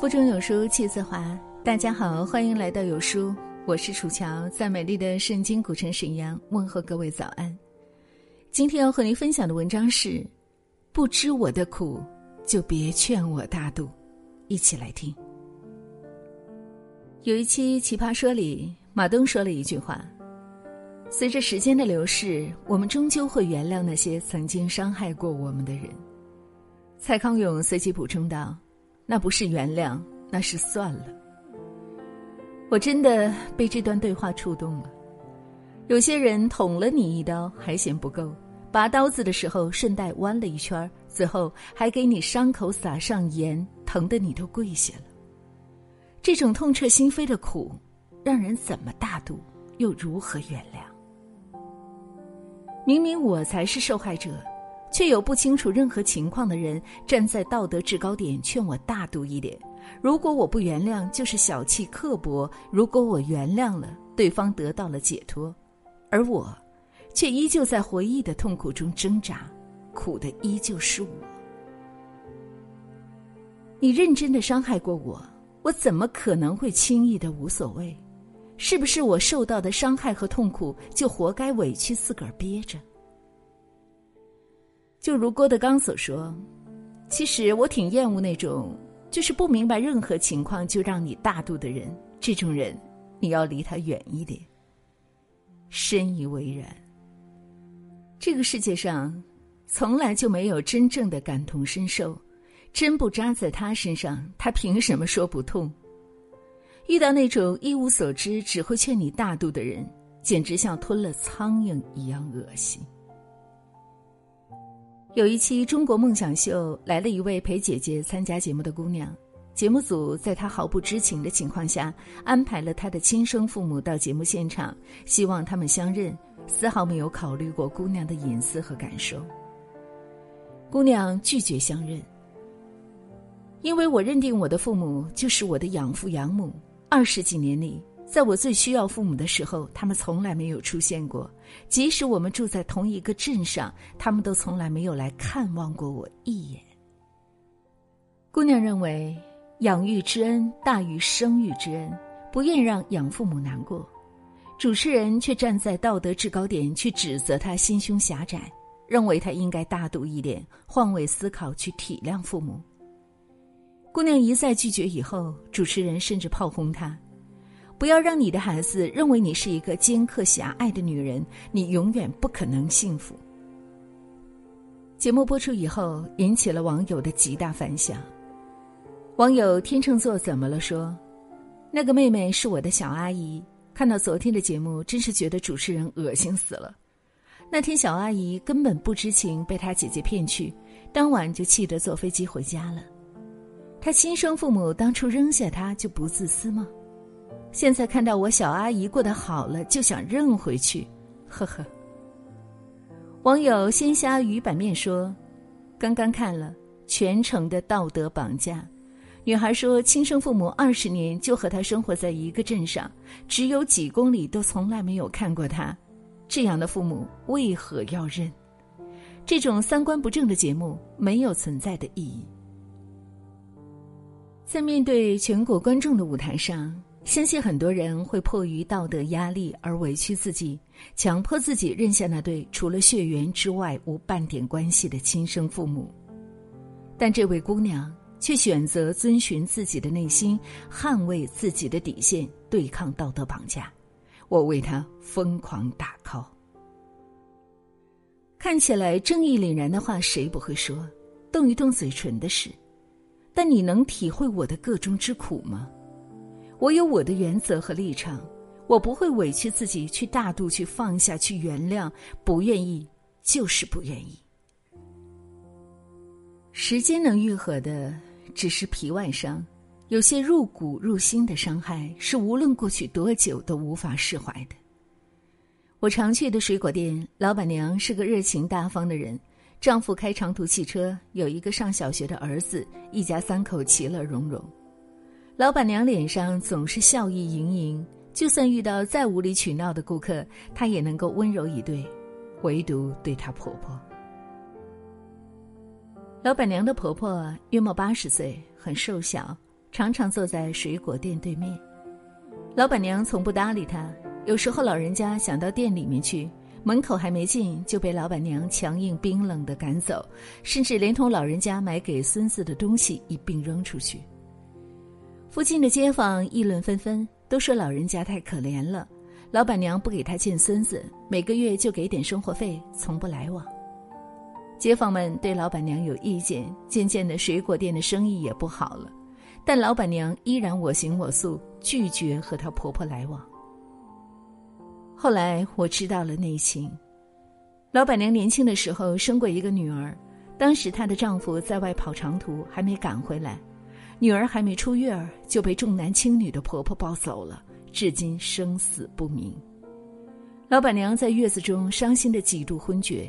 腹中有书气自华。大家好，欢迎来到有书，我是楚乔，在美丽的圣经古城沈阳问候各位早安。今天要和您分享的文章是：不知我的苦，就别劝我大度。一起来听。有一期《奇葩说》里，马东说了一句话：“随着时间的流逝，我们终究会原谅那些曾经伤害过我们的人。”蔡康永随即补充道。那不是原谅，那是算了。我真的被这段对话触动了。有些人捅了你一刀还嫌不够，拔刀子的时候顺带弯了一圈最后还给你伤口撒上盐，疼得你都跪下了。这种痛彻心扉的苦，让人怎么大度，又如何原谅？明明我才是受害者。却有不清楚任何情况的人站在道德制高点劝我大度一点。如果我不原谅，就是小气刻薄；如果我原谅了，对方得到了解脱，而我，却依旧在回忆的痛苦中挣扎，苦的依旧是我。你认真的伤害过我，我怎么可能会轻易的无所谓？是不是我受到的伤害和痛苦就活该委屈自个儿憋着？就如郭德纲所说，其实我挺厌恶那种就是不明白任何情况就让你大度的人。这种人，你要离他远一点。深以为然。这个世界上，从来就没有真正的感同身受，针不扎在他身上，他凭什么说不痛？遇到那种一无所知、只会劝你大度的人，简直像吞了苍蝇一样恶心。有一期《中国梦想秀》来了一位陪姐姐参加节目的姑娘，节目组在她毫不知情的情况下安排了她的亲生父母到节目现场，希望他们相认，丝毫没有考虑过姑娘的隐私和感受。姑娘拒绝相认，因为我认定我的父母就是我的养父养母，二十几年里。在我最需要父母的时候，他们从来没有出现过；即使我们住在同一个镇上，他们都从来没有来看望过我一眼。姑娘认为养育之恩大于生育之恩，不愿让养父母难过。主持人却站在道德制高点去指责他心胸狭窄，认为他应该大度一点，换位思考去体谅父母。姑娘一再拒绝以后，主持人甚至炮轰她。不要让你的孩子认为你是一个尖刻狭隘的女人，你永远不可能幸福。节目播出以后，引起了网友的极大反响。网友天秤座怎么了说：“那个妹妹是我的小阿姨，看到昨天的节目，真是觉得主持人恶心死了。那天小阿姨根本不知情，被她姐姐骗去，当晚就气得坐飞机回家了。她亲生父母当初扔下她就不自私吗？”现在看到我小阿姨过得好了，就想认回去，呵呵。网友鲜虾鱼板面说：“刚刚看了全程的道德绑架。”女孩说：“亲生父母二十年就和她生活在一个镇上，只有几公里都从来没有看过她，这样的父母为何要认？这种三观不正的节目没有存在的意义。”在面对全国观众的舞台上。相信很多人会迫于道德压力而委屈自己，强迫自己认下那对除了血缘之外无半点关系的亲生父母。但这位姑娘却选择遵循自己的内心，捍卫自己的底线，对抗道德绑架。我为她疯狂打 call。看起来正义凛然的话，谁不会说？动一动嘴唇的事，但你能体会我的个中之苦吗？我有我的原则和立场，我不会委屈自己去大度去放下去原谅，不愿意就是不愿意。时间能愈合的只是皮外伤，有些入骨入心的伤害是无论过去多久都无法释怀的。我常去的水果店，老板娘是个热情大方的人，丈夫开长途汽车，有一个上小学的儿子，一家三口其乐融融。老板娘脸上总是笑意盈盈，就算遇到再无理取闹的顾客，她也能够温柔以对，唯独对她婆婆。老板娘的婆婆约莫八十岁，很瘦小，常常坐在水果店对面。老板娘从不搭理他，有时候老人家想到店里面去，门口还没进就被老板娘强硬冰冷的赶走，甚至连同老人家买给孙子的东西一并扔出去。附近的街坊议论纷纷，都说老人家太可怜了。老板娘不给他见孙子，每个月就给点生活费，从不来往。街坊们对老板娘有意见，渐渐的水果店的生意也不好了。但老板娘依然我行我素，拒绝和她婆婆来往。后来我知道了内情，老板娘年轻的时候生过一个女儿，当时她的丈夫在外跑长途，还没赶回来，女儿还没出月儿就被重男轻女的婆婆抱走了。至今生死不明。老板娘在月子中伤心的几度昏厥，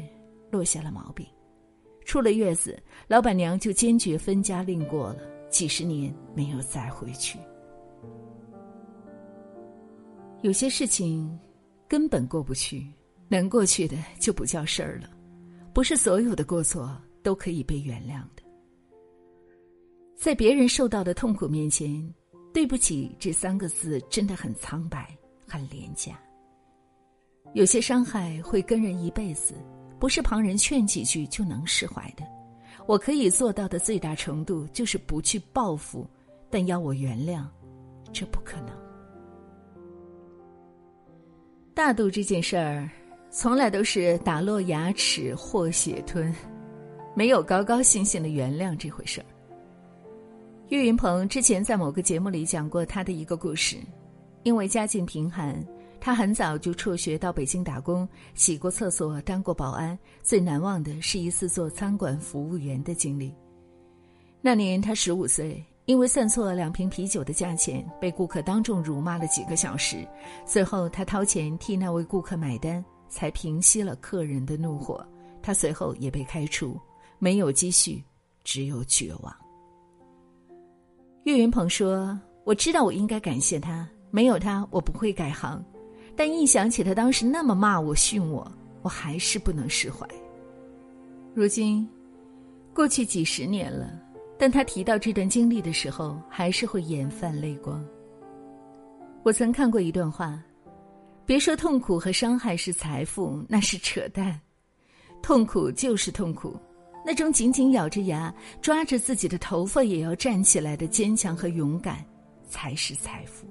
落下了毛病。出了月子，老板娘就坚决分家另过了，几十年没有再回去。有些事情根本过不去，能过去的就不叫事儿了。不是所有的过错都可以被原谅的。在别人受到的痛苦面前。对不起，这三个字真的很苍白，很廉价。有些伤害会跟人一辈子，不是旁人劝几句就能释怀的。我可以做到的最大程度就是不去报复，但要我原谅，这不可能。大度这件事儿，从来都是打落牙齿或血吞，没有高高兴兴的原谅这回事儿。岳云鹏之前在某个节目里讲过他的一个故事，因为家境贫寒，他很早就辍学到北京打工，洗过厕所，当过保安。最难忘的是一次做餐馆服务员的经历。那年他十五岁，因为算错了两瓶啤酒的价钱，被顾客当众辱骂了几个小时。最后他掏钱替那位顾客买单，才平息了客人的怒火。他随后也被开除，没有积蓄，只有绝望。岳云鹏说：“我知道我应该感谢他，没有他我不会改行。但一想起他当时那么骂我、训我，我还是不能释怀。如今，过去几十年了，但他提到这段经历的时候，还是会眼泛泪光。我曾看过一段话：别说痛苦和伤害是财富，那是扯淡。痛苦就是痛苦。”那种紧紧咬着牙、抓着自己的头发也要站起来的坚强和勇敢，才是财富。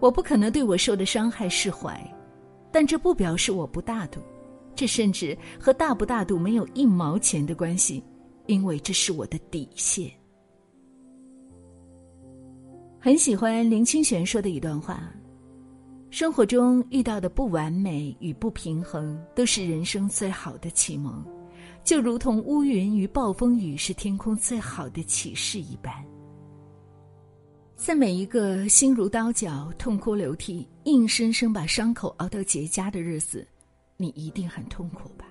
我不可能对我受的伤害释怀，但这不表示我不大度，这甚至和大不大度没有一毛钱的关系，因为这是我的底线。很喜欢林清玄说的一段话：生活中遇到的不完美与不平衡，都是人生最好的启蒙。就如同乌云与暴风雨是天空最好的启示一般，在每一个心如刀绞、痛哭流涕、硬生生把伤口熬到结痂的日子，你一定很痛苦吧？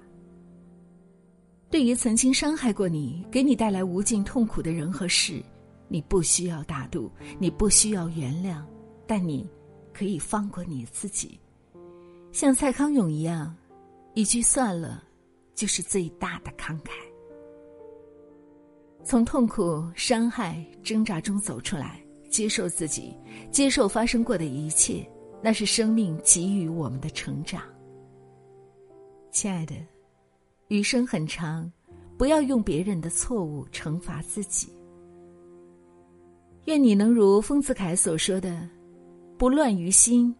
对于曾经伤害过你、给你带来无尽痛苦的人和事，你不需要大度，你不需要原谅，但你可以放过你自己，像蔡康永一样，一句算了。就是最大的慷慨。从痛苦、伤害、挣扎中走出来，接受自己，接受发生过的一切，那是生命给予我们的成长。亲爱的，余生很长，不要用别人的错误惩罚自己。愿你能如丰子恺所说的：“不乱于心，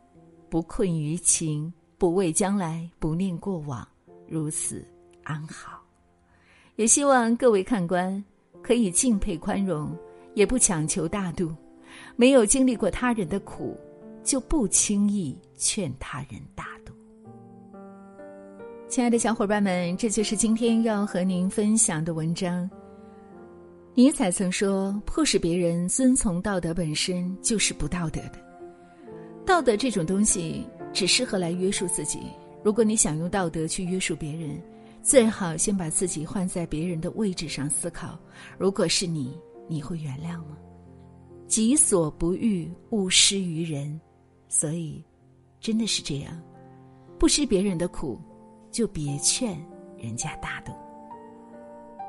不困于情，不畏将来，不念过往，如此。”安好，也希望各位看官可以敬佩宽容，也不强求大度。没有经历过他人的苦，就不轻易劝他人大度。亲爱的小伙伴们，这就是今天要和您分享的文章。尼采曾说：“迫使别人遵从道德本身就是不道德的。道德这种东西只适合来约束自己。如果你想用道德去约束别人，最好先把自己换在别人的位置上思考，如果是你，你会原谅吗？己所不欲，勿施于人。所以，真的是这样，不施别人的苦，就别劝人家大度。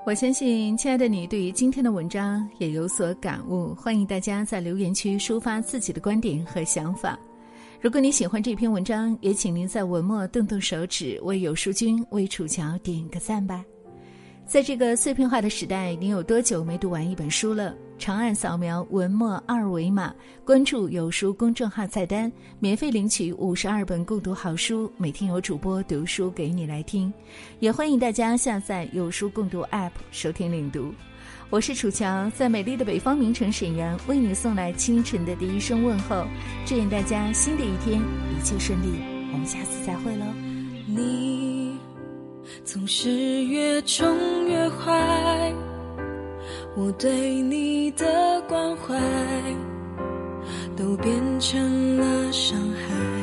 我相信，亲爱的你对于今天的文章也有所感悟。欢迎大家在留言区抒发自己的观点和想法。如果你喜欢这篇文章，也请您在文末动动手指，为有书君、为楚乔点个赞吧。在这个碎片化的时代，你有多久没读完一本书了？长按扫描文末二维码，关注有书公众号菜单，免费领取五十二本共读好书，每天有主播读书给你来听。也欢迎大家下载有书共读 App 收听领读。我是楚乔，在美丽的北方名城沈阳，为你送来清晨的第一声问候。祝愿大家新的一天一切顺利，我们下次再会喽。你总是越宠越坏。我对你的关怀，都变成了伤害。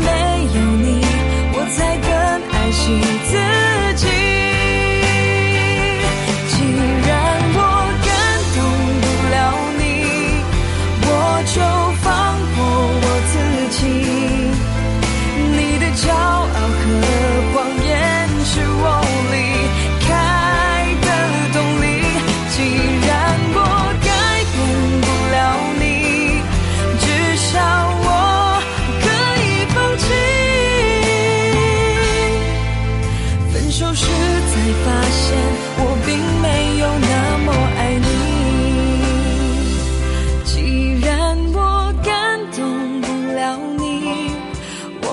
没有你，我才更爱惜自己。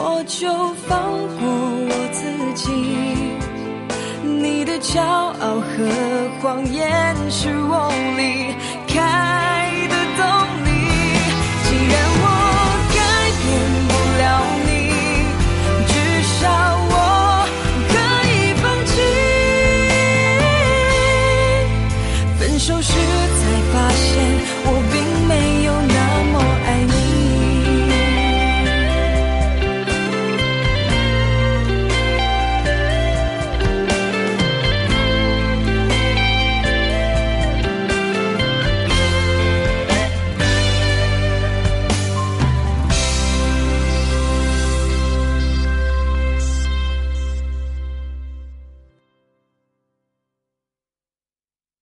我就放过我自己。你的骄傲和谎言是我离